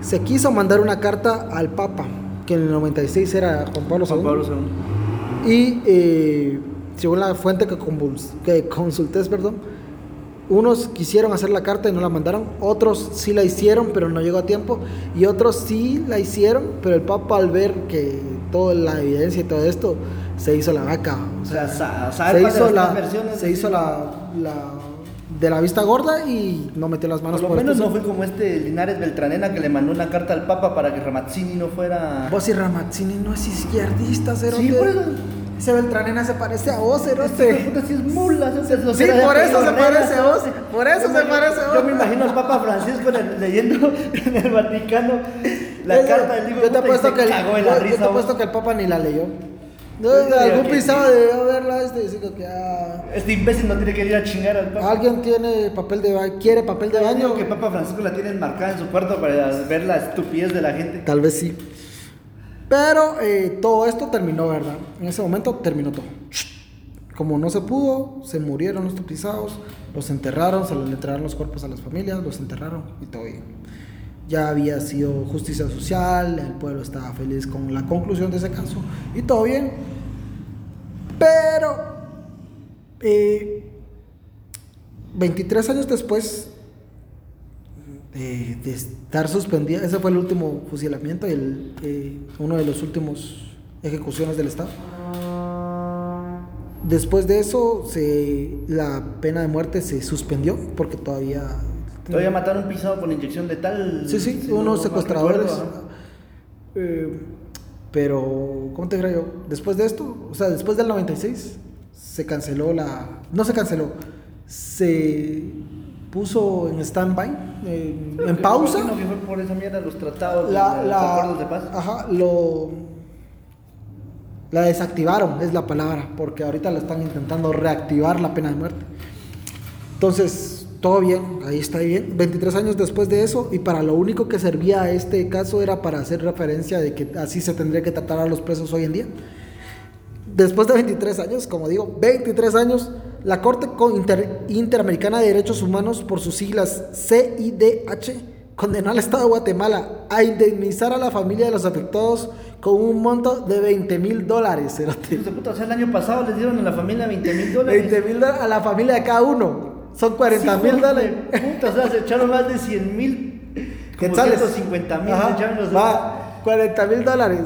se quiso mandar una carta al Papa, que en el 96 era Juan Pablo II. Y eh, según la fuente que, que consulté, perdón, unos quisieron hacer la carta y no la mandaron, otros sí la hicieron pero no llegó a tiempo, y otros sí la hicieron, pero el Papa al ver que toda la evidencia y todo esto, se hizo la vaca. O sea, se, hizo la, se hizo la de la vista gorda y no metió las manos por lo menos no fue como este Linares Beltranena que le mandó una carta al Papa para que Ramazzini no fuera. Vos y Ramazzini no es izquierdista, cero. Sí, por eso. Ese Beltranena se parece a vos, cero. Este puta sí es mula. Sí, por eso se parece a vos. Por eso se parece a vos. Yo me imagino al Papa Francisco leyendo en el Vaticano la carta del libro. Yo te apuesto que, yo te apuesto que el Papa ni la leyó. No, algún pisado de verla este dice que ah, Este imbécil no tiene que ir a chingar al Papa. Alguien tiene papel de baño, quiere papel de baño. que Papa Francisco la tiene enmarcada en su cuarto para ver la estupidez de la gente. Tal vez sí. Pero eh, todo esto terminó, ¿verdad? En ese momento terminó todo. Como no se pudo, se murieron los tupizados, los enterraron, se les entregaron los cuerpos a las familias, los enterraron y todo bien. Ya había sido justicia social, el pueblo estaba feliz con la conclusión de ese caso y todo bien. Pero eh, 23 años después de estar suspendida, ese fue el último fusilamiento, el, eh, uno de los últimos ejecuciones del Estado. Después de eso, se, la pena de muerte se suspendió porque todavía... Todavía mataron un pisado con inyección letal. Sí, sí, si unos secuestradores. recuerdo. Eh, pero, ¿cómo te digo yo? Después de esto, o sea, después del 96, se canceló la... No se canceló, se puso en stand-by, en- Creo pausa. que fue por esa mierda los tratados, La, los la- acuerdos de paz. Ajá, lo... La desactivaron, es la palabra, porque ahorita la están intentando reactivar la pena de muerte. Entonces, todo bien, ahí está bien. 23 años después de eso, y para lo único que servía este caso era para hacer referencia de que así se tendría que tratar a los presos hoy en día. Después de 23 años, como digo, 23 años, la Corte Co- Inter- Interamericana de Derechos Humanos, por sus siglas CIDH, condenó al Estado de Guatemala a indemnizar a la familia de los afectados con un monto de 20 mil dólares. puta, o sea, el año pasado les dieron a la familia 20 mil dólares. 20 mil dólares a la familia de cada uno. Son 40 mil dólares. Puta, o sea, se echaron más de 100 mil. Quetzales. 150 mil se echaron los va, 40 mil dólares.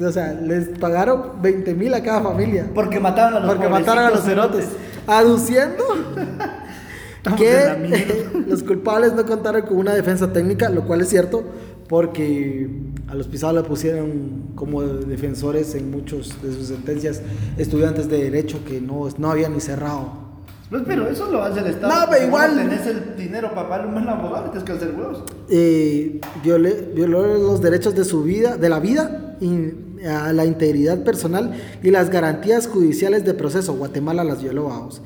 O sea, les pagaron 20 mil a cada familia. Porque mataron a los Porque mataron a los cerotes. Aduciendo que los culpables no contaron con una defensa técnica, lo cual es cierto, porque a los pisados le pusieron como defensores en muchos de sus sentencias estudiantes de derecho que no, no habían ni cerrado. Pues, pero eso lo hace el Estado. No, pero igual- tenés el dinero para un buen abogado, tienes que hacer huevos. eh, violé- violó los derechos de su vida, de la vida, y a la integridad personal y las garantías judiciales de proceso. Guatemala las violó, vamos.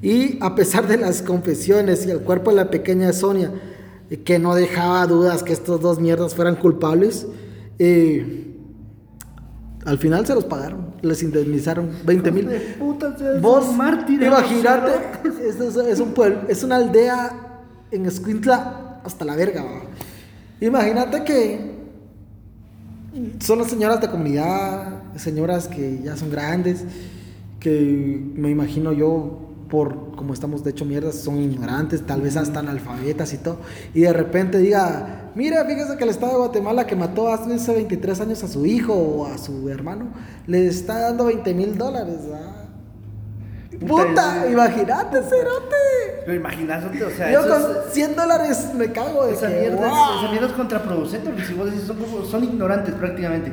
Y a pesar de las confesiones y el cuerpo de la pequeña Sonia, eh, que no dejaba dudas que estos dos mierdas fueran culpables, eh, al final se los pagaron, les indemnizaron 20 mil. Vos, mártir, imagínate, ¿no? es, es- es un pueblo, es una aldea en Escuintla hasta la verga. Imagínate que son las señoras de comunidad, señoras que ya son grandes, que me imagino yo, por como estamos de hecho mierdas, son ignorantes, tal vez hasta analfabetas y todo, y de repente diga, mira, fíjese que el Estado de Guatemala que mató hace 23 años a su hijo o a su hermano, le está dando 20 mil dólares, ¿va? Puta, Puta, imagínate, cerote. Pero imagínate, o sea, Yo con es- 100 dólares me cago de esa, que, mierda wow. es, esa mierda es contraproducente, porque si vos decís, son, son ignorantes prácticamente.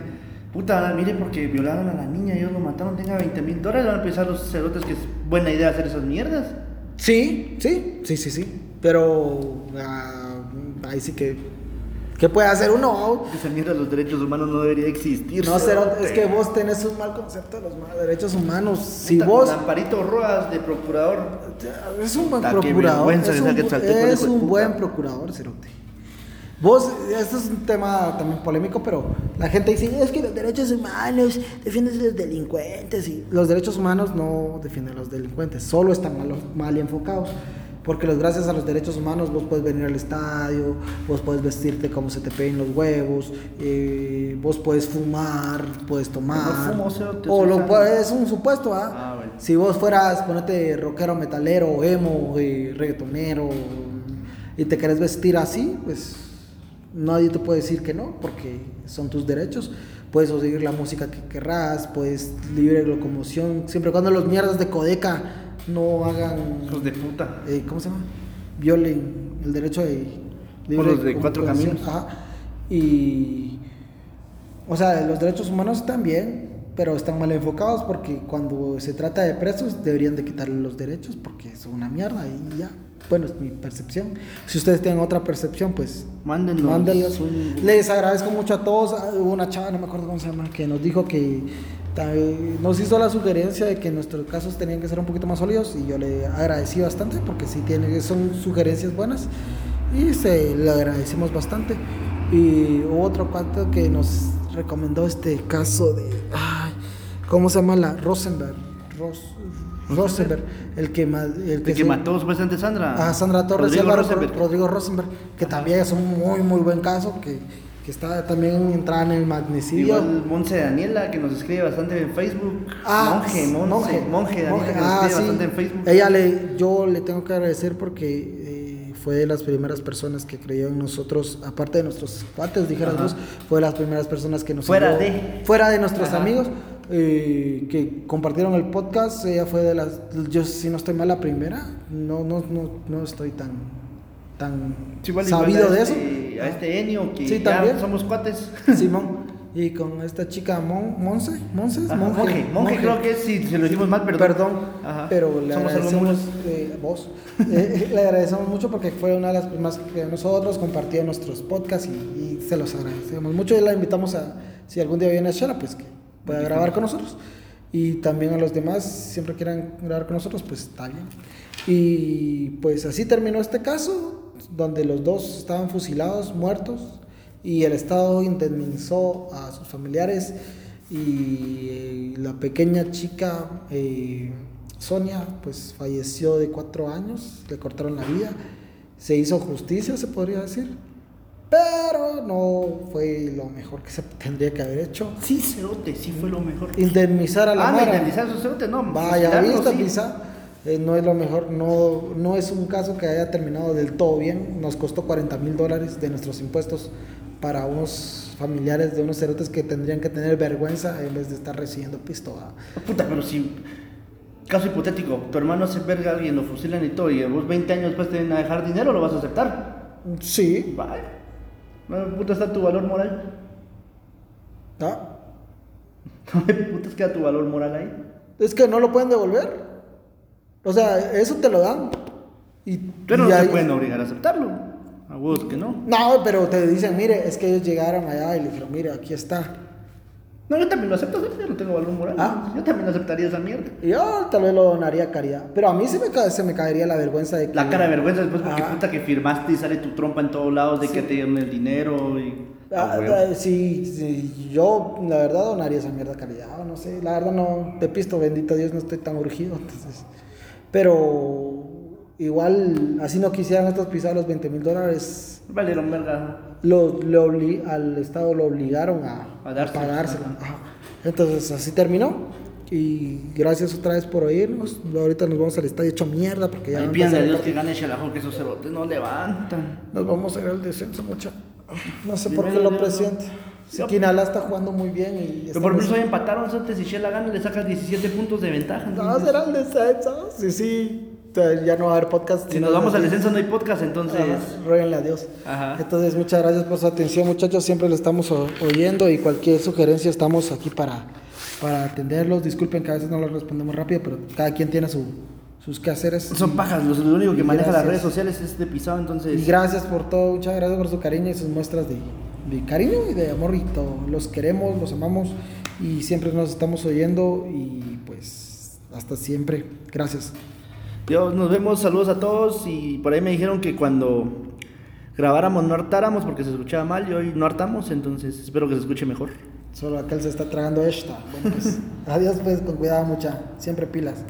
Puta, mire, porque violaron a la niña, ellos lo mataron, tenga 20 mil dólares, van a pensar los cerotes que es buena idea hacer esas mierdas. Sí, sí, sí, sí, sí. Pero ah, ahí sí que. ¿Qué puede hacer uno? Esa mierda de los derechos humanos no debería existir. No, cerote. Cero, es que vos tenés un mal concepto de los derechos humanos. Si Puta, vos. Amparito Rojas de procurador. Es un buen Puta, procurador. Es un, es un buen procurador, Cerote. Vos, esto es un tema también polémico, pero la gente dice, es que los derechos humanos defienden a los delincuentes. Y los derechos humanos no defienden a los delincuentes, solo están mal, mal enfocados. Porque los, gracias a los derechos humanos vos puedes venir al estadio, vos puedes vestirte como se te peguen los huevos, eh, vos puedes fumar, puedes tomar. No fumo, o lo es un supuesto, ¿ah? Ah, bueno. Si vos fueras, ponete rockero, metalero, emo, eh, reggaetonero, y te querés vestir así, pues nadie te puede decir que no, porque son tus derechos. Puedes seguir la música que querrás, puedes libre locomoción, siempre y cuando los mierdas de Codeca no hagan, Hijos de puta. eh, ¿cómo se llama? Violen el derecho de O los de cuatro caminos. Ajá. Y, o sea, los derechos humanos también, pero están mal enfocados porque cuando se trata de presos deberían de quitarle los derechos porque son una mierda y ya. Bueno, es mi percepción. Si ustedes tienen otra percepción, pues mándenlos. un- Les agradezco mucho a todos. Ah, Hubo una chava, no me acuerdo cómo se llama, que nos dijo que nos hizo la sugerencia de que nuestros casos tenían que ser un poquito más sólidos y yo le agradecí bastante porque sí tiene, son sugerencias buenas y se le agradecimos bastante. Y hubo otro cuarto que nos recomendó este caso de. Ay, ¿Cómo se llama la Rosenberg? Ros, Rosenberg, el que, el El que mató supuestamente Sandra. a Sandra Torres y Rodrigo Álvaro Rosenberg. Rodrigo Rosenberg, que también es un muy, muy buen caso, que, que está también entrada en el magnicidio. Igual Monse Daniela, que nos escribe bastante en Facebook. Ah, monje, monje, monje, Daniela, monje. que nos Ah, escribe sí. bastante en Facebook. Ella le, yo le tengo que agradecer porque eh, fue de las primeras personas que creyó en nosotros, aparte de nuestros cuates, dijéramos, Ajá. fue de las primeras personas que nos Fuera de. fuera de nuestros Ajá. amigos eh, que compartieron el podcast. Ella fue de las, yo si no estoy mal la primera, no, no, no, no estoy tan, tan Sí, sabido de este- eso. A este Enio, que Sí, ya también. somos cuates. Simón. Y con esta chica Mon, Monse, Monse, Ajá, monje, monje, creo que es, si se lo decimos mal, perdón. Perdón, Ajá. pero le Somos agradecemos, eh, vos, eh, le agradecemos mucho porque fue una de las primeras que nosotros compartió nuestros podcasts y, y se los agradecemos mucho y la invitamos a, si algún día viene a Shara, pues que pueda grabar con nosotros. Y también a los demás, si siempre quieran grabar con nosotros, pues está bien. Y pues así terminó este caso, donde los dos estaban fusilados, muertos, y el Estado indemnizó a sus familiares y eh, la pequeña chica eh, Sonia pues falleció de cuatro años, le cortaron la vida, se hizo justicia se podría decir, pero no fue lo mejor que se tendría que haber hecho. Sí, Cerote, sí fue lo mejor. Indemnizar a la ah, Mara. indemnizar a su Cerote, no. Vaya, fusilarlo, visto, sí. quizá eh, no es lo mejor, no, no es un caso que haya terminado del todo bien. Nos costó 40 mil dólares de nuestros impuestos para unos familiares de unos cerotes que tendrían que tener vergüenza en vez de estar recibiendo pisto. ¿va? Puta, pero si. Caso hipotético, tu hermano hace verga a alguien, lo fusilan y todo, y vos 20 años después te vienen a dejar dinero, ¿lo vas a aceptar? Sí, Vaya. No, puta, está tu valor moral. ¿ah? No me putas queda tu valor moral ahí. es que no lo pueden devolver. O sea, eso te lo dan. Y, Pero y no ahí- te pueden obligar a aceptarlo. A vos que no. No, pero te dicen, mire, es que ellos llegaron allá y le dijeron, mire, aquí está. No, yo también lo acepto, yo no tengo valor moral. Ah. Yo también aceptaría esa mierda. Yo tal vez lo donaría a caridad. Pero a mí se me, ca- se me caería la vergüenza de que... La cara de vergüenza después porque Ah. puta que firmaste y sale tu trompa en todos lados de que te dieron el dinero y... Ah, Ah, ah, sí, sí, yo la verdad donaría esa mierda a caridad, no sé, la verdad no, te pisto, bendito Dios, no estoy tan urgido, entonces, pero igual, así no quisieran estos pisados los 20 mil dólares, Valieron verga. Lo, obli- al Estado lo obligaron a, A dárselo, pagárselo. ajá. Ajá. Entonces así terminó. Y gracias otra vez por oírnos. Ahorita nos vamos al estadio hecho mierda porque ya Ahí van a pídanle a empezar Dios que gane Shalajo que esos cerotes no levantan. Nos vamos a ir al descenso, mucha. No sé por qué lo Dios, presiente. Yo- Siquinala está jugando muy bien y Pero por ejemplo, hoy empataron, cerotes, si Shela gana le sacas 17 puntos de ventaja. No, será el descenso. Sí, sí. Ya no va a haber podcast. Si nos vamos al descenso no hay podcast, entonces... Rueguenle a Dios. Ajá. Entonces, muchas gracias por su atención, muchachos. Siempre le estamos oyendo y cualquier sugerencia estamos aquí para, para atenderlos. Disculpen que a veces no los respondemos rápido, pero cada quien tiene su, sus quehaceres. Son pajas, lo único que maneja las gracias. redes sociales es de pisado, entonces... Y gracias por todo, muchas gracias por su cariño y sus muestras de, de cariño y de amor y todo. Los queremos, los amamos y siempre nos estamos oyendo y pues hasta siempre. Gracias. Dios, nos vemos, saludos a todos y por ahí me dijeron que cuando grabáramos no hartáramos porque se escuchaba mal y hoy no hartamos, entonces espero que se escuche mejor. Solo aquel se está tragando esta. Pues adiós pues con cuidado mucha. Siempre pilas.